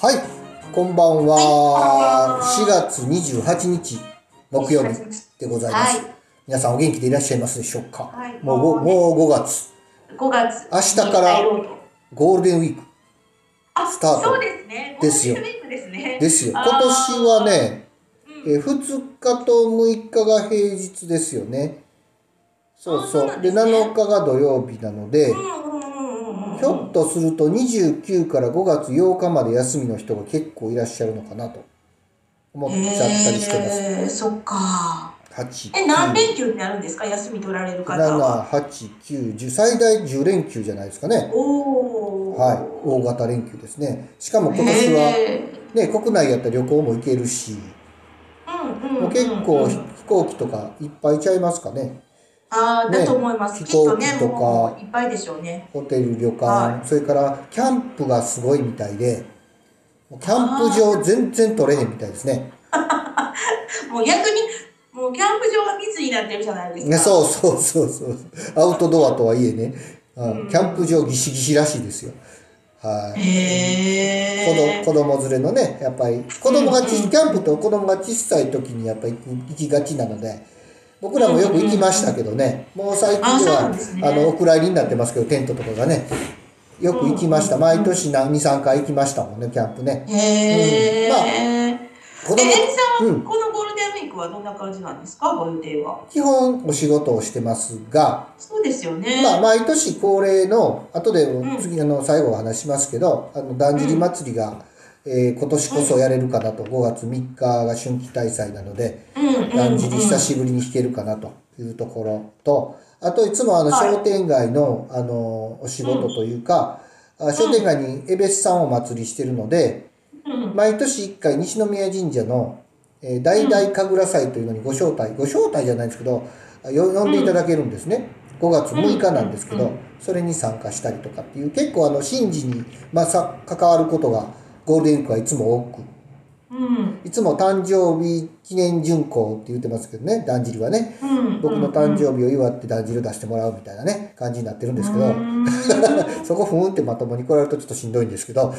はい、こんばんは。4月28日木曜日でございます。はい。皆さんお元気でいらっしゃいますでしょうか？はい。もうごもう5月、5月。明日からゴールデンウィーク。あスタート。ですよ。ですよ。あ今ー年はね、うん。えー2日と6日が平日ですよね。そうあそそう。で、ですね。7日が土曜日なので、ひょっとすると29から5月8日まで休みの人が結構いらっしゃるのかなと思っちゃったりしてます。へーそっか8、え何9、連休ってあるんですか？休み取られる方7、は8、9、10、最大10連休じゃないですかね。はい。大型連休ですね。しかも今年は、へね、国内やったら旅行も行けるし、ーうんうん結構飛行機とかいっぱいちゃいますかね。ねああだと思います、飛きっと行機とかいっぱいでしょうね。ホテル、旅館、はそれからキャンプがすごいみたいで、キャンプ場全然取れへんみたいですね。もう逆にもうキャンプ場が密になってるじゃないですか。ね、そうそうそうそう。アウトドアとはいえね、うんうん。キャンプ場ギシギシらしいですよ。はい。へえ子供子供連れのね、やっぱり子供がち、うんうん。キャンプと子供が小さい時にやっぱり行きがちなので、僕らもよく行きましたけどね、もう最近ではね。あのお蔵入りになってますけど、テントとかがね、よく行きました。うんうん毎年何2、3回行きましたもんね、キャンプね。へえ、うん。まあ子供え、さん、うん。このゴールデンウィークはどんな感じなんですか、ご予定は。基本お仕事をしてますが、そうですよね。まあ、毎年恒例の、後でん。次、あの、最後お話しますけど、あの、だんじり祭りが、えー今年こそやれるかなと、5月3日が春季大祭なので、だんじり久しぶりに弾けるかなというところと、あといつもあのはい。商店街のあのお仕事というか、あ商店街に江別さんをお祭りしてるので、うん。毎年1回西宮神社の、えー大々神楽祭というのにご招待、ご招待じゃないんですけど、呼んでいただけるんですね。5月6日なんですけど、それに参加したりとかっていう、結構あの神事に、まあ、さ関わることがゴールデンウィークはいつも多く、うん。いつも誕生日記念巡行って言ってますけどね、だんじりはね。うん、僕の誕生日を祝ってだんじりを出してもらうみたいなね、感じになってるんですけど、うん。そこふーんってまともに来られるとちょっとしんどいんですけど、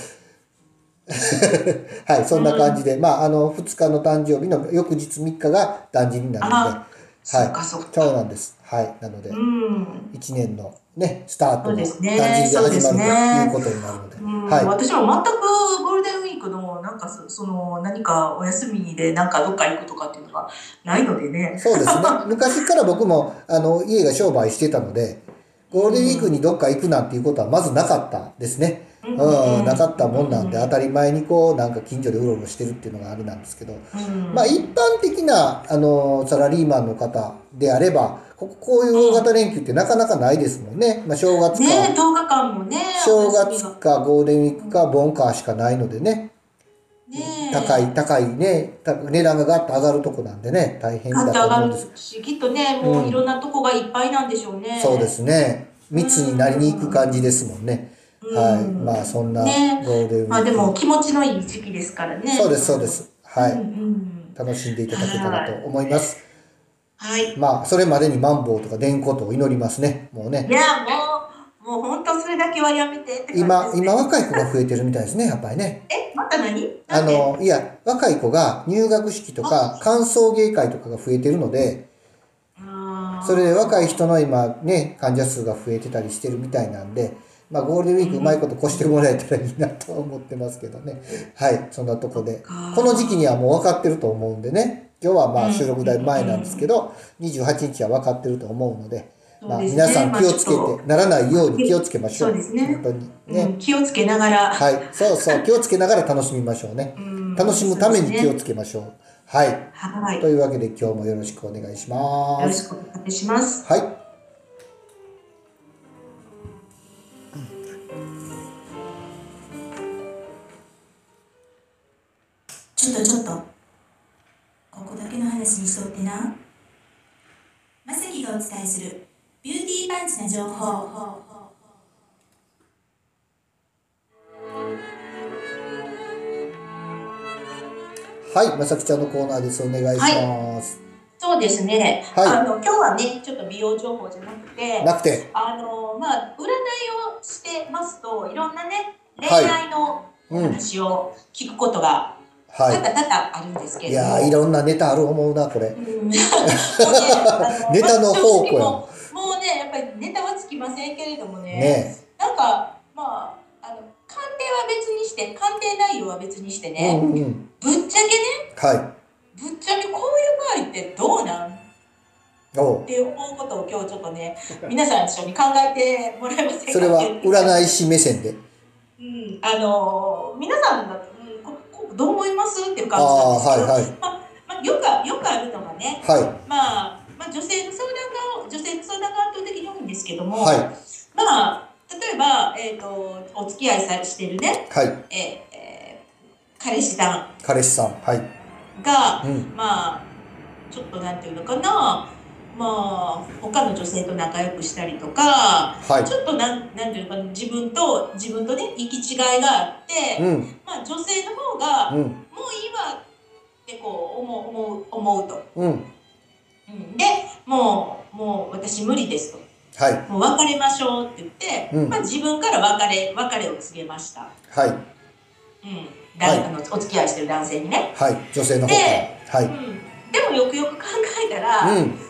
はい、そんな感じで、まあ、あの、2日の誕生日の翌日3日がだんじりになるので、あそっかそうなんです。はい。なのでう、ん。1年のね、スタートのだんじりで始まるということになるので、うんはい。私も全くゴールデンウィークのなんかそその何かお休みでなんかどっか行くとかっていうのがないのでね。そうですね。昔から僕も、あの、家が商売してたので、ゴールデンウィークにどっか行くなんていうことはまずなかったですね。うんうん、なかったもんなんで、当たり前にこう、なんか近所でうろうろしてるっていうのがあれなんですけど、うんまあ一般的な、あの、サラリーマンの方であれば、こここういう大型連休ってなかなかないですもんね。まあ正月か、ね10日間もね。正月がかゴールデンウィークかボンカーしかないのでね、ね高い、高いね、た値段がガッと上がるとこなんでね、大変だガッと上がると思うんです。し、きっとね、もういろんなとこがいっぱいなんでしょうね。そうですね。密になりに行く感じですもんね。うんはい。まあそんなゴねールデンウィーク。まあでも気持ちのいい時期ですからね。そうです、そうで。す。はい。うんうん、楽しんでいただけたらと思います。はい。まあ、それまでにマンボウとか出んことを祈りますね。もうねい。や、もう、もう本当それだけはやめてってね。今、今若い子が増えてるみたいですね、やっぱりね。え、また何？あの、いや、若い子が入学式とか歓送迎会とかが増えてるので、それで若い人の今ね、患者数が増えてたりしてるみたいなんで、まあ、ゴールデンウィークうまいこと越してもらえたらいいなとは思ってますけどね。はい、そんなとこで。かこの時期にはもう分かってると思うんでね。今日はまうんあ収録だいぶ前なんですけど、28日は分かってると思うので、まあ皆さん気をつけてならないように気をつけましょう。そうですね本当に。うんね。気をつけながら、はい。そうそう。気をつけながら楽しみましょうね。うん楽しむために気をつつけましょう。はい。はい。というわけで今日もよろしくお願いしよます。ろしくお願いします。はい。ちょっとちょっとここだけの話にしとってなまさきがお伝えするビューティーパンチな情報はい。まさきちゃんのコーナーです。お願いします。そうですね。はいあの今日はね、ちょっと美容情報じゃなくて、なくて。あのまあ占いをしてますといろんなね恋はい愛のお話を聞くことがは多々多々あるんですけい。いれども。やーいろんなネタある思うな、これ。うん。ね。あネタの宝庫やもうもうね、やっぱりネタはつきませんけれどもね、ね。なんか、まあ、あの、鑑定は別にして、鑑定内容は別にしてうね、んうん。ぶっちゃけね、はぶっちゃけこういう場合ってどうなん？って思うことを今日ちょっとね、皆さん一緒に考えてもらえませんか？それは占い師目線で。うん、あの皆さんが、うん、ここどう思います？っていうあ感じなんですけど、はいはい。まあまあ、よくあよくあるのがね、はまあ、まあ女性の相談が女性の相談が圧倒的に多いんですけどい。も、はい。まあ例えば、えー、とお付き合いさしてるね、はい。えーえー彼氏さ彼氏さん。はい。んが、うん。まあちょっとなんていうのかなまあ他の女性と仲良くしたりとか、はい。ちょっとなんなんていうのかな自分と自分とね行き違いがあって、うん。まあ、女性の方が、うん。もういいわってこう思う思う思うと。うん。うんでもうもう私無理ですと。はい。もう別れましょうって言って、うんまあ、自分から別れ別れを告げました。はい。うんだはいあのお付き合いしてる男性にね。はい。女性の方から。はい。うん、でもよくよく考えたら、うん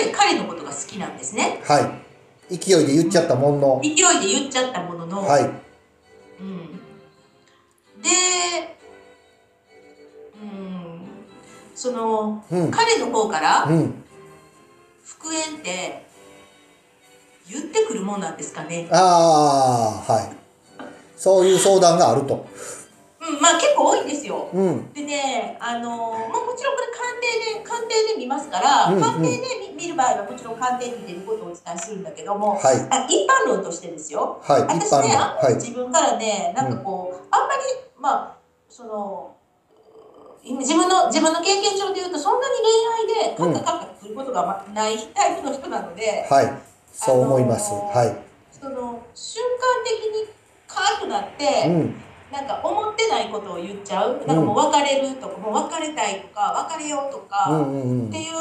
やっぱり彼のことが好きなんですね。はい。勢いで言っちゃったもんの。勢いで言っちゃったものの、はい。うん、で、うん、そのうん。彼の方からうん。復縁って言ってくるもんなんですかね。ああ、はい。そういう相談があると。うん、まあ結構多いんですよ。うん。でね、あのもうもちろんこれ鑑定で鑑定で見ますから、うんうん鑑定で見見る場合はもちろん鑑定に出ることをお伝えするんだけども、はい。あ一般論としてですよ。はい。私ね、あんまはい。り自分からね、なんかこう、あんまり、まあ、その、自分の自分の経験上で言うとそんなに恋愛でカッカカッカすることがまないタイプの人なので、はい。そう思います。あのーはい。その瞬間的にカーッとなって、うん。なんか思ってないことを言っちゃう？なんかもう別れるとか、もう別れたいとか別れようとうか、んうんうん。っていう、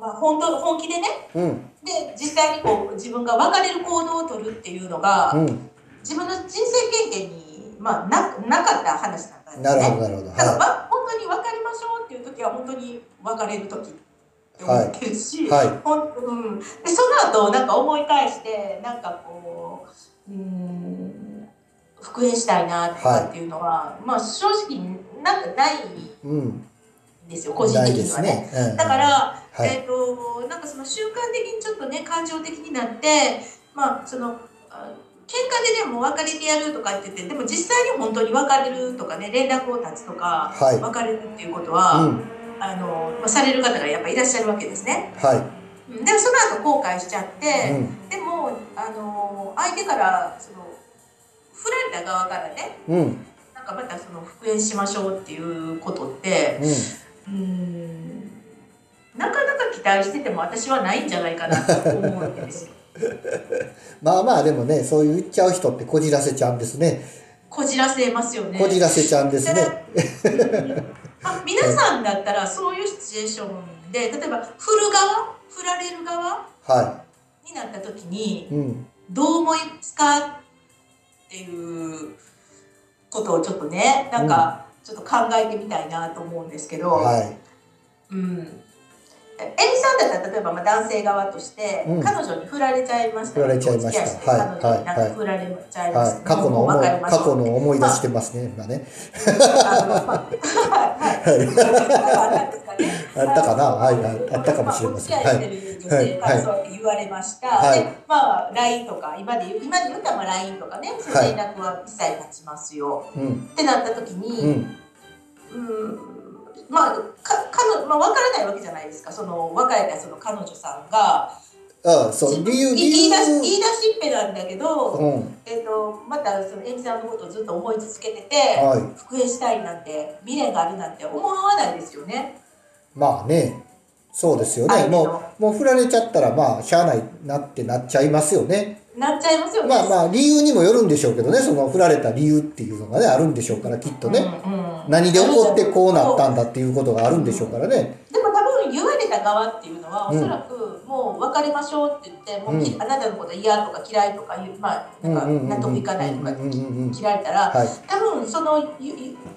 まあ、本当本気でねうん。で実際にこう自分が別れる行動を取るっていうのが、うん。自分の人生経験に、まあ、ななかった話だったんですね。なるほど、なるほど。だから、本当に別れましょうっていう時は本当に別れる時って思ってるし、はいほんうん、でその後なんか思い返してなんかこううん復縁したいなとかっていうのは、まあ正直なんかないんい。うん。ですよ個人ないで的にはね。すね。うん。だから、はいえっ、となんかその瞬間的にちょっとね感情的になってまあそのあ喧嘩でねもう別れてやるとか言っててでも実際に本当に別れるとかね連絡を断つとか、はい別れるっていうことは、うん。あのまあ、される方がやっぱいらっしゃるわけですね。はい。うんでもその後後悔しちゃって、うん。でもあの相手からその振られた側からねうん。なんかまたその復縁しましょうっていうことってうん。うーんなかなか期待してても私はないんじゃないかなと思うわけですよ。まあまあでもね、そういう言っちゃう人ってこじらせちゃうんですね。こじらせますよね。こじらせちゃうんですね。あ皆さんだったらそういうシチュエーションで例えば振る側振られる側はになった時にい。うん。どう思いますかっていうことをちょっとねなんかちょっと考えてみたいなと思うんですけど、はい。うんえみさんだったら例えばまあ男性側として、うん。彼女に振られちゃいました振られちゃいました。お付き合いはい彼女になんか振られちゃいました、はい。過去の思い、過去の思い出してますね、まあはいはい。あったんですかね。あったかな？はいはい。あったかもしれません。あお付き合いしてる女性からそうやって言われました。はい。で、まあ LINE とか今で今で言ったらまあ LINE とかね、そうい。う連絡は一切立ちますよ。うん。ってなった時うに、ん。うん、まあか彼女まあ分からないわけじゃないですか。その別れたその彼女さんがああ、そう、理由、理言い出し由。言い出しっぺなんだけど、うん。えっ、とまたそのエミさんのことをずっと思い続けてて。はい。復縁したいなんて未練があるなんて思わないですよね。まあね。そうですよね。もう、もう振られちゃったら、まあ、しゃあないなってなっちゃいますよね。なっちゃいますよね。まあまあ、理由にもよるんでしょうけどね、その振られた理由っていうのがね、あるんでしょうから、きっとね。うんうん。何で起こってこうなったんだっていうことがあるんでしょうからね。でも多分言われたた側っていうのは、うんおそらくもう別れましょうって言って、もうあなたのこと嫌とか嫌いとか言う、まあ、なんか納得いかないとか切られたら、はい。多分その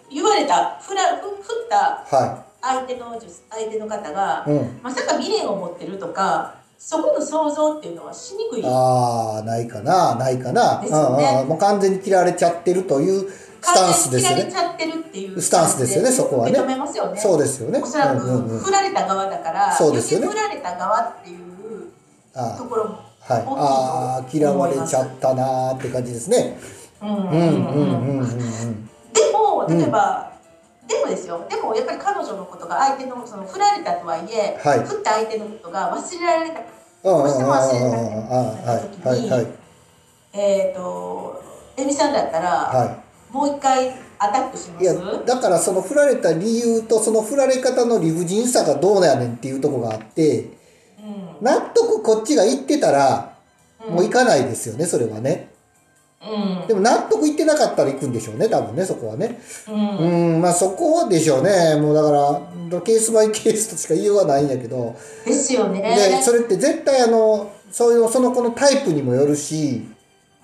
言われた振らふ振ったは相手の女相手の方がい、うん、まさか未練を持ってるとかそこの想像っていうのはしにくい。ああないかなないかな、ですよね。うんうん、もう完全に切られちゃってるというスタンスですよね。完全に切られちゃってるっていうスタンスですよねそこはね。受け止めますよね。そうですよね。おそらく振られた側だから、そうですよね。振られた側っていうあところもーはい、ああ嫌われちゃったなーって感じですね。うんうんうんうんうん。でも例えば、でもですよ。でもやっぱり彼女のことが相手のその振られたとはいえ、はい。振った相手のことが忘れられたうんうんうんうんうんどうしても忘れられないあーはいはいはいえっ、とエミさんだったら、はもう一回アタックしますいいやだからその振られた理由とその振られ方の理不尽さがどうやねんっていうとこがあってうん納得こっちが言ってたらうんもう行かないですよねそれはねうん。でも納得いってなかったら行くんでしょうね多分ねそこはね。うん。うんまあそこでしょうね。もうだからケースバイケースとしか言いようがないんやけど。ですよね。でそれって絶対あのそういうその子のタイプにもよるし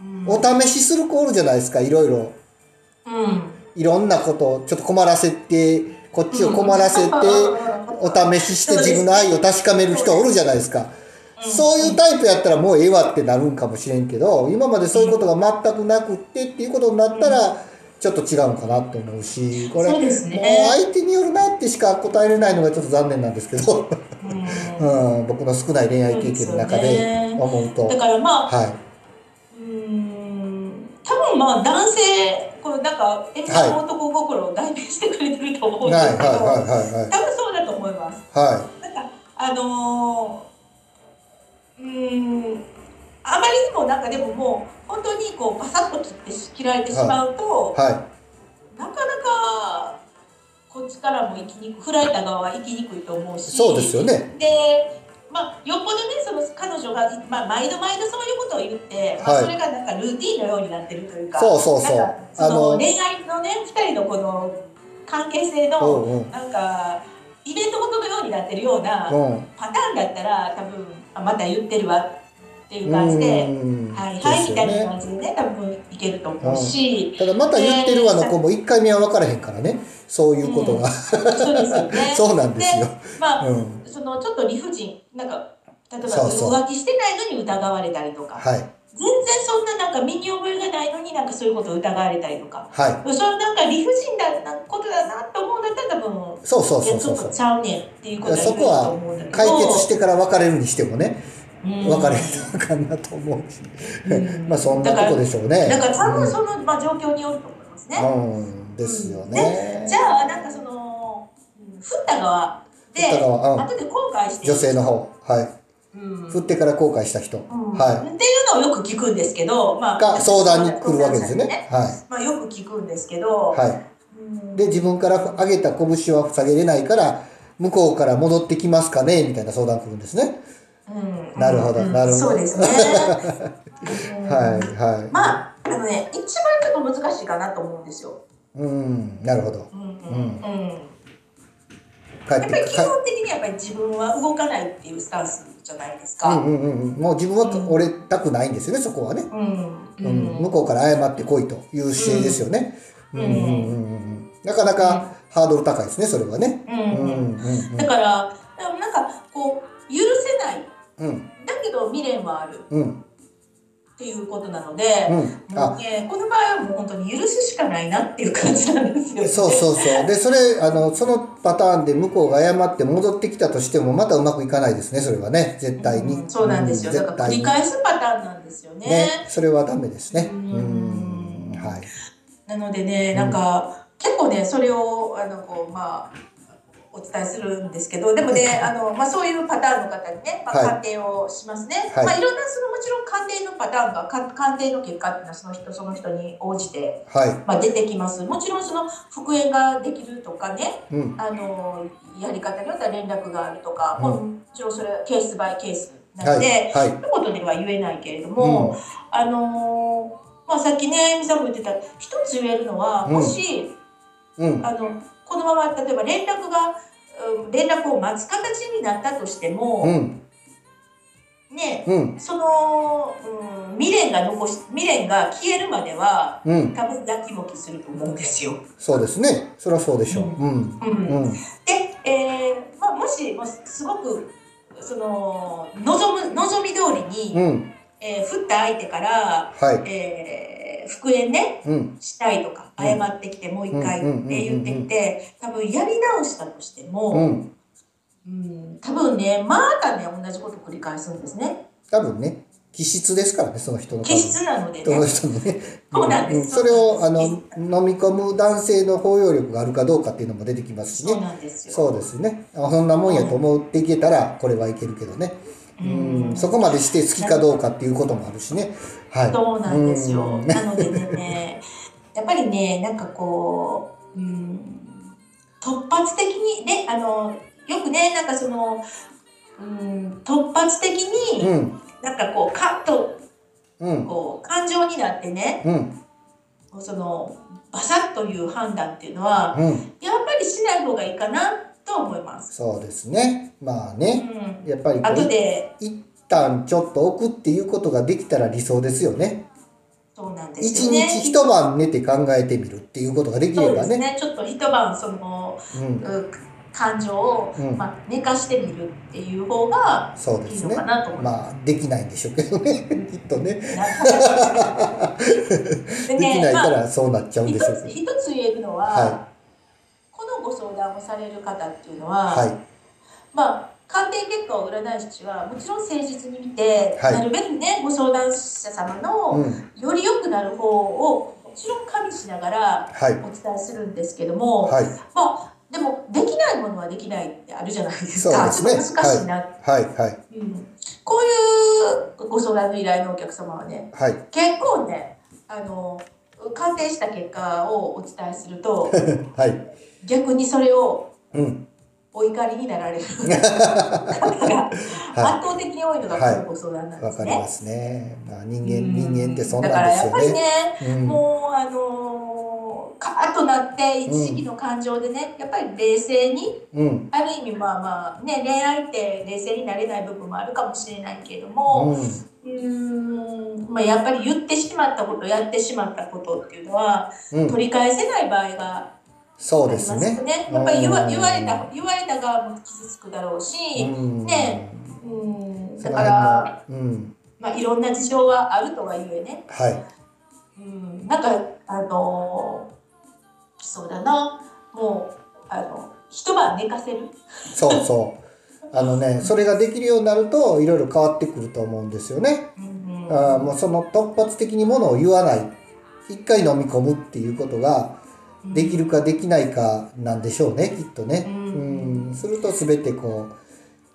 うん。お試しする子おるじゃないですかいろいろ。うん。いろんなことをちょっと困らせてこっちを困らせてお試しして自分の愛を確かめる人おるじゃないですか。そういうタイプやったらもうええわってなるんかもしれんけど今までそういうことが全くなくってっていうことになったらちょっと違うのかなと思うしこれもうね。相手によるなってしか答えれないのがちょっと残念なんですけど、うん。うん、僕の少ない恋愛経験の中で思うとだからまあはうーん多分まあ男性こうなんかエミさんの男心を代弁してくれてると思うんいですけど、多分そうだと思います。はなんかあのー、うーん。あまりにもなんかでももう本当にこうパサッと切って切られてしまうと、い。はなかなかこっちからも生きにく振られた側は生きにくいと思ういし。そうですよね。でまあ、よっぽどねその彼女が、まあ、毎度毎度そういうことを言って、まあ、はい。それがなんかルーティンのようになってるというかそうそうそう。そあのの恋愛のね2人のこの関係性うのんうん。なんかイベントごとのようになってるようなうん。パターンだったら多分あまた言ってるわっていう感じで。うん。はい、はい、みたいな感じでね、多分いけると思うし、ただまた言ってるわの子も1回目は分からへんからね。そういうことが、そうですよね。そうなんですよ。まあ、うん。そのちょっと理不尽、なんか、例えばそうそう。浮気してないのに疑われたりとか、はい。全然そんななんか身に覚えがないのになんかそういうことを疑われたりとか、はい。そのなんか理不尽なことだなと思うんだったら多分、そうそうそうそう。そうちゃうねんっていうことは言えると思うんだけど、解決してから別れるにしてもねうん。別れなあかんなと思うし、うん。まあそんなとこでしょうね。だから多分その、まあ、状況によると思いますね。うん、うん、ですよね、じゃあなんかその、うん振った側で振った側うん。後で後悔して女性の方。はい。うん振ってから後悔した人、うん。はっていうのをよく聞くんですけど、まいが相談に来るわけですよね。相談者にはまあ、よく聞くんですけど、いはい。うん。で自分から上げた拳は下げれないから向こうから戻ってきますかね？みたいな相談来るんですね、うん。なるほど。うん。なるほど。そうですね。うん。はい。はいまああのね一番ちょっと難しいかなと思うんですよ。うん。なるほど。うん。うん。うんやってぱり基か本的にやっぱり自分は動かないっていうスタンスじゃないですか。うんうんうん。うんもう自分は折れたくないんですよねそこはね、うん。うん。向こうから謝ってこいという姿勢ですよね、うん。うんうんうんうん。なかなかハードル高いですねそれはね。うんうん。うんうんだからなんかこう許せない。うん。だけど未練はある。うんっていうことなので、うん。もうね、この場合はもう本当に許すしかないなっていう感じなんですよ、ね。そうそうそう。でそれあのそのパターンで向こうが謝って戻ってきたとしてもまたうまくいかないですねそれはね。絶対に、うんそうなんですよ。うんだから繰り返すパターンなんですよね。ね。それはダメですね。ううんん。はい。なのでね、なんか、結構ね、それをあのこうまあ。お伝えするんですけど、でもね、あの、まあ、そういうパターンの方にね、まあ、はい。鑑定をしますね。はい。まあ、いろんな、その、もちろん鑑定のパターンが、か鑑定の結果っていうのは、その人、その人に応じて。はい。まあ、出てきます。もちろん、その復縁ができるとかね、うん。あのやり方によっては連絡があるとか、うん。もちろんそれはケースバイケースなはので、い。はい。そういうことでは言えないけれどうも、ん。あのーまあ、さっきね、みさんも言ってた一つ言えるのは、うん。もしうん。あのこのまま例えば連絡がうん連絡を待つ形になったとしても、うん。ねうん。その、うん、未練が残し未練が消えるまではうん。多分やきもきすると思うんですよ。そうですね。それはそうでしょう。うん。うん。うん。で、えーまあ、もしもうすごくその望む望み通りに、うん。えー振った相手から、はい。えー復縁ねうん。したいとかうん。謝ってきてもう一回うんって言ってきて多分やり直したとしても、うん。うん、多分ねまたね同じこと繰り返すんですね。多分ね気質ですからねその人の多気分質なのでそのね。人のね。そうなんです。うん。それをあの飲み込む男性の包容力があるかどうかっていうのも出てきますしそうねなんですよ。そうですね。あそんなもんやと思っていけたらこれはいけるけどねうん。そこまでして好きかどうかっていうこともあるしね。はい。そうなんですよ。うん。なのでね、やっぱりね、なんかこう、うん、突発的にね、あの、よくね、なんかその、うん、突発的うに、ん。なんかこう、カッと、うん。こう、感情になってね、うん。その、バサッという判断っていうのは、うん。やっぱりしない方がいいかなと思います。そうですね。まあうねん。やっぱり後で、一旦ちょっと置くっていうことができたら理想ですよね。そうなんで一すよね。日一晩寝て考えてみるっていうことができそうればね。ですね。ちょっと一晩、その、うん。うん感情を、うん。まあ、寝かしてみるっていう方がいいのそうですね。かなと思います。まあできないんでしょうけどね。きっとね。でできないかまあ、らそうなっちゃうん一でしょうけつ一つ言えるのは、はこのご相談をされる方っていうのは、どはい。まあ鑑定結果を占い師はもちろん誠実に見て、はい。なるべくねご相談者様のうん。より良くなる方をもちろん加味しながらはい。お伝えするんですけども、はい。まあでもできないものはできないってあるじゃないですそうか。ですね。難しいなはい。はい。うん。こういうご相談の依頼のお客様はねはい。結構ねあの鑑定した結果をお伝えすると はい逆にそれをうん。お怒りになられる。方が圧倒的に多いのがこのご相談なんですね。わかりますね。まあ人間うん。人間ってそんだからやっぱりなんですよねね、うん。もうあのカーッとなって一時期の感情でね、やっぱり冷静にうん。ある意味まあまあね恋愛って冷静になれない部分もあるかもしれないけれども、うん。うーんまあ、やっぱり言ってしまったことやってしまったことっていうのはうん。取り返せない場合がそうですね。ね。やっぱり言わうん。言われた言われた側も傷つくだろうし、うん。ねうん。だから、もうん。まあ、いろんな事情はあるとはゆえね、はい。うん、なんかあのそうだな。もうあの一晩寝かせる？そうそう。あのねそれができるようになるといろいろ変わってくると思うんですよね。うんあーもうその突発的にものを言わない。一回飲み込むっていうことができるかできないかなんでしょうねきっとね。ううん。んすると全てこう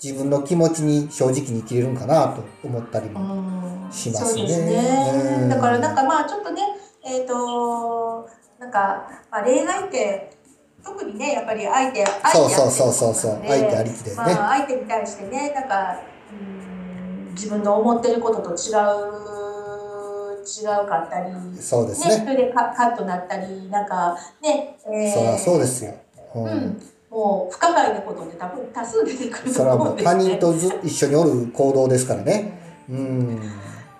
自分の気持ちに正直に生きれるんかなと思ったりも。うん。しますね。だからなんかまあちょっとねえっ、となんか、まあ、恋愛って特にねやっぱり相手相手そうそうそうそう。相手ありきでね。まあ、相手に対してねなんかうん自分の思ってることと違う違うかったり、ね、そうですそね。れでカカッとなったりなんかね、えーそりゃそうですよ。ううんん、もう不可解なことって多分多数出てくるとそれはもう他思うんですね。人とず一緒におる行動ですからね。うん。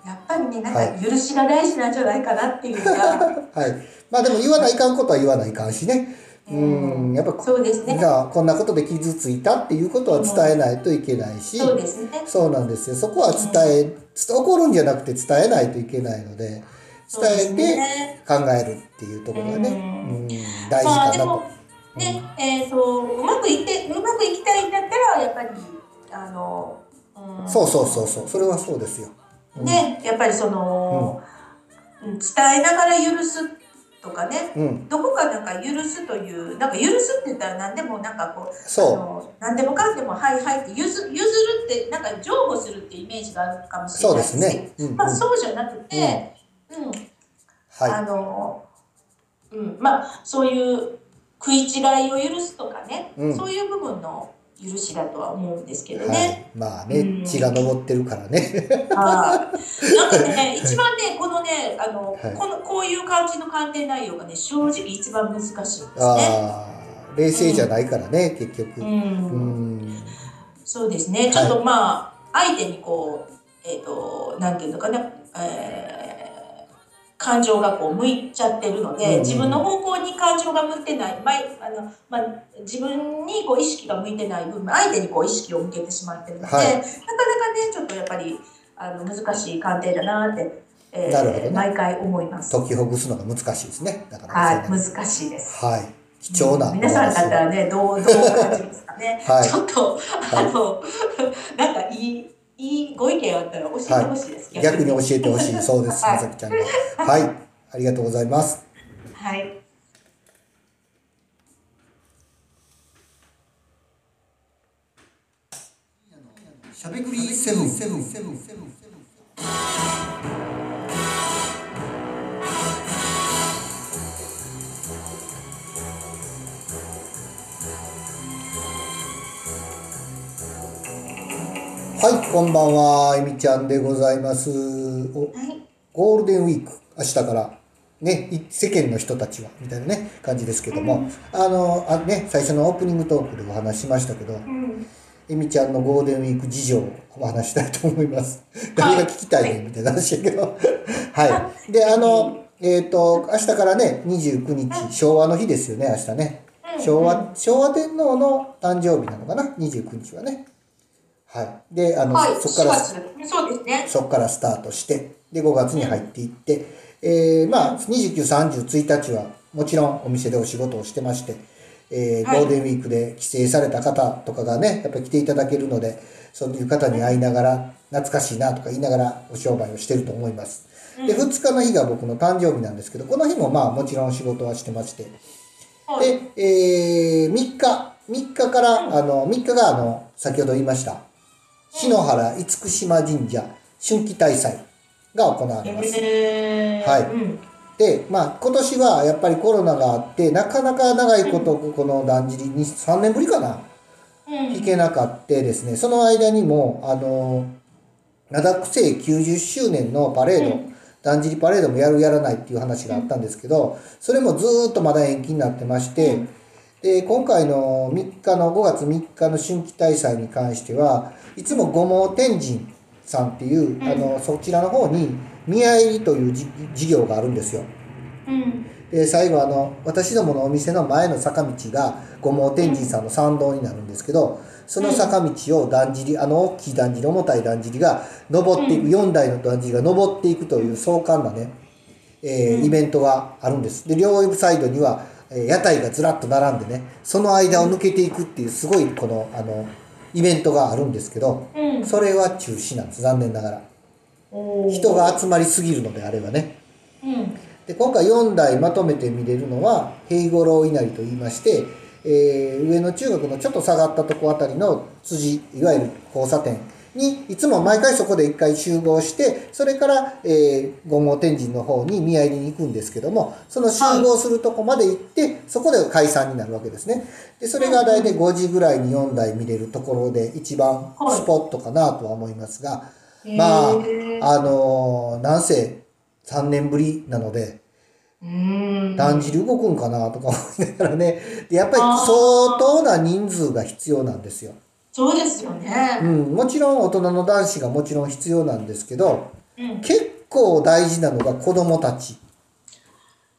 やっぱりね、なんはか許しが大事なんじゃないかなっていうか、はい。まあでも言わないかんことは言わないかんしね。ううんん。やっぱそうですねじ。ゃあこんなことで傷ついたっていうことは伝えないといけないし。そうですね。そうなんですよ。そこは伝え、つ怒るんじゃなくて伝えないといけないので、伝えてね。考えるっていうところがね、ううんん、大事かなと。ね、えっ、とうまくいってうまくいきたいんだったらやっぱりあの、うんそうそうそうそう、それはそうですよ。うん、ね、やっぱりその、うん伝えながら許すとかね。うん、どこかなんか許すというなんか許すって言ったら何でもなんかこうあその何でもかんでもはいはいって譲譲るってなんか譲歩するってイメージがあるかもう、しれないですすけどね。うん、うん、まあそうじゃなくて、うん。あはの、うん、まあそういう食い違いを許すとかね、うん。そういう部分の許しだとは思うんですけい、どはね。い、まあね、うん血が昇ってるからね。はいなんかね、一番ね、このね、あの、はいこのこういう感じの鑑定内容がね、正直一番難しいんですね。ああ、冷静じゃないからね、結局。ううんん。そうですね。ちょっとまあ、相手にこう、えっ、と、なんていうのかな、えー感情がこう向いちゃってるので、自分の方向に感情が向いてない、まあのまあ、自分にこう意識が向いてない分、相手にこう意識を向けてしまってるので、はいなかなかね、ちょっとやっぱりあの難しい鑑定だなって、えーなるほどね毎回思います。解きほぐすのが難しいですね。だからはい、難しいです。はい。貴重なお皆さんだ話ったらね、どう、どう感じますかね。はいちょっと、あの、なんかいい、いいご意見あったら教えてほしいです。逆に教えてほしい。そうです、はいまさきちゃんが。はい。ありがとうございます。はい。しゃべくりセブンセブンセブンセブンセブン。はい、こんばんは、えみちゃんでございます。おはい。ゴールデンウィーク、明日から、ね、い世間の人たちは、みたいなね、感じですけども、あの、あね、最初のオープニングトークでお話ししましたけど、うん。えみちゃんのゴールデンウィーク事情をお話ししたいと思います。誰が聞きたいねんみたいな話やけど。はい。で、あの、えっ、と、明日からね、29日、昭和の日ですよね、明日ね。昭和、昭和天皇の誕生日なのかな、29日はね。はい。で、あの、はい。そこから、4月そうですね。そこからスタートして、で、5月に入っていって、えーまあ、29、30、1日は、もちろんお店でお仕事をしてまして、えーはいゴールデンウィークで帰省された方とかがね、やっぱり来ていただけるので、そういう方に会いながら、懐かしいなとか言いながらお商売をしてると思います。で、2日の日が僕の誕生日なんですけど、この日もまあもちろん仕事はしてまして、はい。で、えー、3日、3日から、あの、3日があの、先ほど言いました、篠原厳島神社春季大祭が行われます。えー、はいうん。で、まあ、今年はやっぱりコロナがあって、なかなか長いこと、このだんじりに、3年ぶりかな、うん。行けなかってですね、その間にも、あの、灘区政90周年のパレード、うんだんじりパレードもやるやらないっていう話があったんですけど、それもずーっとまだ延期になってまして、うんで、今回の3日の、5月3日の春季大祭に関しては、いつも五毛天神さんっていう、んあの、そちらの方に、宮入りというじ事業があるんですよ。うん。で最後あの私どものお店の前の坂道が五毛天神さんの参道になるんですけどその坂道をだんじりあの大きいだんじり重たいだんじりが登っていく、4台のだんじりが登っていくという壮観なね、えーうんイベントがあるんですで両サイドには、えー屋台がずらっと並んでねその間を抜けていくっていうすごいこのあのイベントがあるんですけどうん。それは中止なんです残念ながら人が集まりすぎるのであればねうん。で今回4台まとめて見れるのは平五郎稲荷と言いまして、えー上野中学のちょっと下がったとこあたりの辻いわゆる交差点にいつも毎回そこで一回集合してそれから、えー、五毛天神の方に宮入りに行くんですけどもその集合するとこまで行って、そこで解散になるわけですね。でそれが大体5時ぐらいに4台見れるところで一番はい。スポットかなとは思いますが、まああのーなんせ3年ぶりなのでうん。だんじり動くんかなとか思いながらね。でやっぱり相当な人数が必要なんですよ、そうですようね。ん、もちろん大人の男子がもちろん必要なんですけどうん。結構大事なのが子供たち。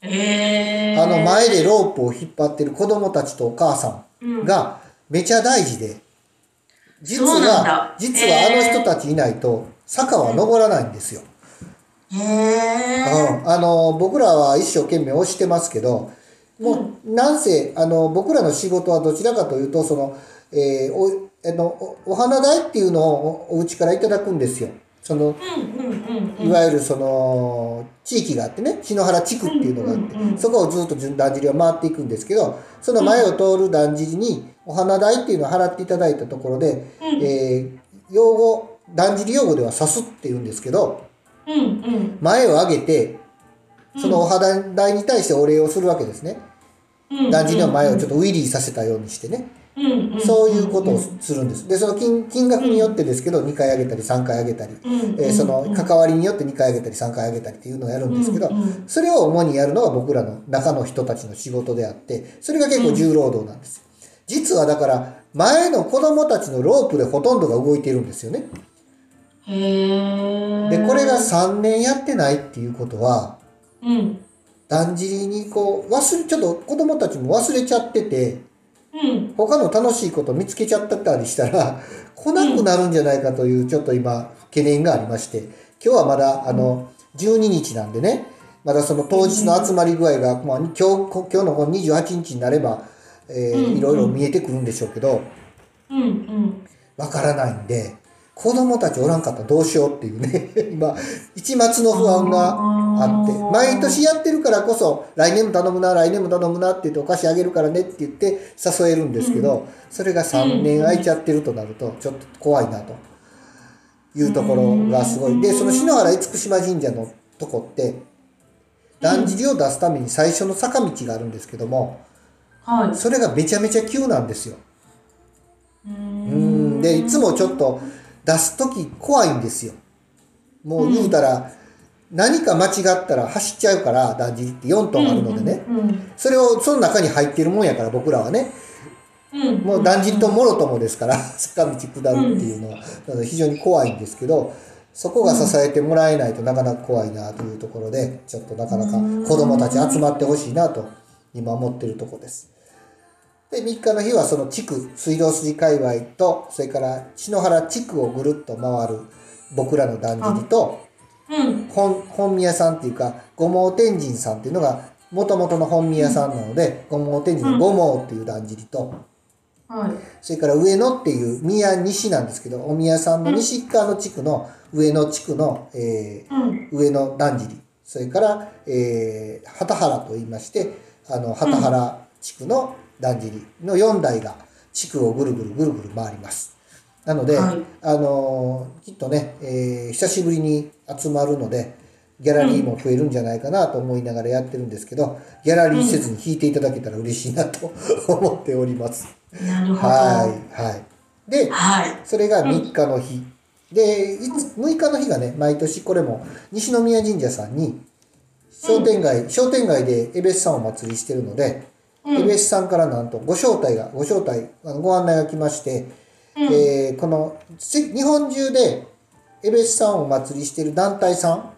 えー、あの前でロープを引っ張ってる子供たちとお母さうん。んがめちゃ大事で実はだ。実はあの人たちいないと坂は登らないんですよ、へえうん、あの僕らは一生懸命押してますけどもうなんせあの僕らの仕事はどちらかというとその、えーおあのおお花代っていうのをおお家からいただくんですよ。その。いわゆるその地域があってね篠原地区っていうのがあって、そこをずっと順だんじりは回っていくんですけどその前を通るだんじりにお花代っていうのを払っていただいたところで、うんえー用語だんじり用語では「刺す」って言うんですけど前を上げてそのお花代に対してお礼をするわけですね。うん。だんじりの前をちょっとウィリーさせたようにしてね。うんうんそういうことをするんです。で、その金金額によってですけど、2回上げたり3回上げたり、うんえーそのうん関わりによって2回上げたり3回上げたりっていうのをやるんですけどうんうん、それを主にやるのが僕らの中の人たちの仕事であって、それが結構重労働なんです。実はだから、前の子供たちのロープでほとんどが動いているんですよね。で、これが3年やってないっていうことは、うん。だんじりにこう、忘れ、ちょっと子供たちも忘れちゃってて、うん。他の楽しいこと見つけちゃったりしたら、来なくなるんじゃないかという、ちょっと今、懸念がありまして、今日はまだ、あの、12日なんでね、まだその当日の集まり具合が、まあ、今日、今日のこの28日になれば、えーうんいろいろ見えてくるんでしょうけど、うん。うん。わからないんで、子供たちおらんかったらどうしようっていうね、今、一末の不安があって、毎年やってるからこそ、来年も頼むな、来年も頼むなって言ってお菓子あげるからねって言って誘えるんですけど、それが3年空いちゃってるとなると、ちょっと怖いなと。いうところがすごい。で、その篠原厳島神社のとこって、だんじりを出すために最初の坂道があるんですけども、はい。それがめちゃめちゃ急なんですよ。ううん。でいつもちょっと出す時怖いんですよ。もう言うたら、何か間違ったら走っちゃうからだんじりって4トンあるのでね、うん。それをその中に入ってるもんやから僕らはね。うん。もうだんじりともろともですから坂道下るっていうのは、非常に怖いんですけどそこが支えてもらえないとなかなか怖いなというところでちょっとなかなか子供たち集まってほしいなと今思ってるとこです。で3日の日はその地区水道筋界隈とそれから篠原地区をぐるっと回る僕らのだんじりとうん。本本宮さんっていうか五毛天神さんっていうのがもともとの本宮さんなので五毛天神の五毛っていうだんじりとはい。それから上野っていう宮西なんですけどお宮さんの西側の地区の上野地区の、えーうん。上野だんじりそれから、えー、畑原と言いましてあの畑原地区のだんじりの4台が地区をぐるぐるぐるぐる回ります。なので、はいあのーきっとね、えー久しぶりに集まるのでギャラリーも増えるんじゃないかなと思いながらやってるんですけどギャラリーせずに弾いていただけたら嬉しいなと 思っております。なるほど。はいはい。で、はい。それが3日の日。で、いつ6日の日がね、毎年これも西宮神社さんに商店街、商店街でエベスさんをお祭りしてるので、うんエベスさんからなんとご招待が、ご招待、あのご案内が来まして、えーこのせ日本中でエベスさんをお祭りしてる団体さん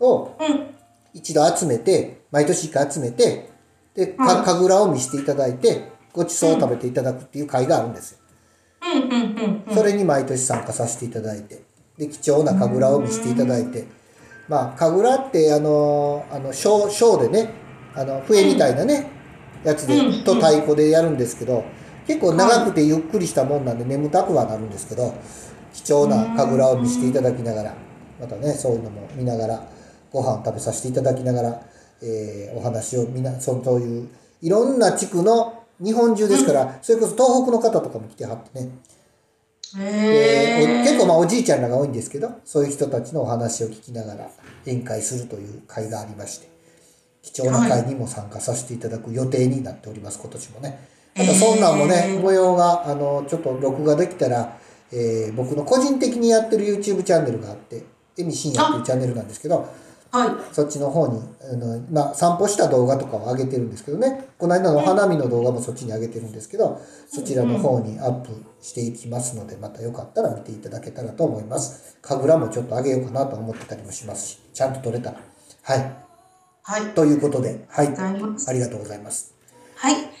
をうん。一度集めて、毎年一回集めて、で、か神楽を見せていただいて、ごちそうを食べていただくっていう会があるんですよ。うん。うん。うん。うん。それに毎年参加させていただいて、で、貴重な神楽を見せていただいて、まあ、神楽って、あの、あの、ショー、ショーでね、あの、笛みたいなね、やつでうん、と太鼓でやるんですけど、結構長くてゆっくりしたもんなんで眠たくはなるんですけど、貴重な神楽を見せていただきながら、またね、そういうのも見ながら、ご飯食べさせていただきながら、えーお話をみな、そそういう、いろんな地区の、日本中ですから、それこそ東北の方とかも来てはってね、へでお結構ーまあおじいちゃんらが多いんですけどそういう人たちのお話を聞きながら宴会するという会がありまして貴重な会にも参加させていただく予定になっております今年もね。またそんなんもね、えー模様があのちょっと録画できたら、えー僕の個人的にやってる YouTube チャンネルがあって「えみしんや」っていうチャンネルなんですけどはい。そっちの方にあの、まあ、散歩した動画とかを上げてるんですけどね。この間のお花見の動画もそっちに上げてるんですけどそちらの方にアップしていきますのでまたよかったら見ていただけたらと思います。神楽もちょっと上げようかなと思ってたりもしますしちゃんと撮れたら。はいはい。ということではいありがとうございますはい。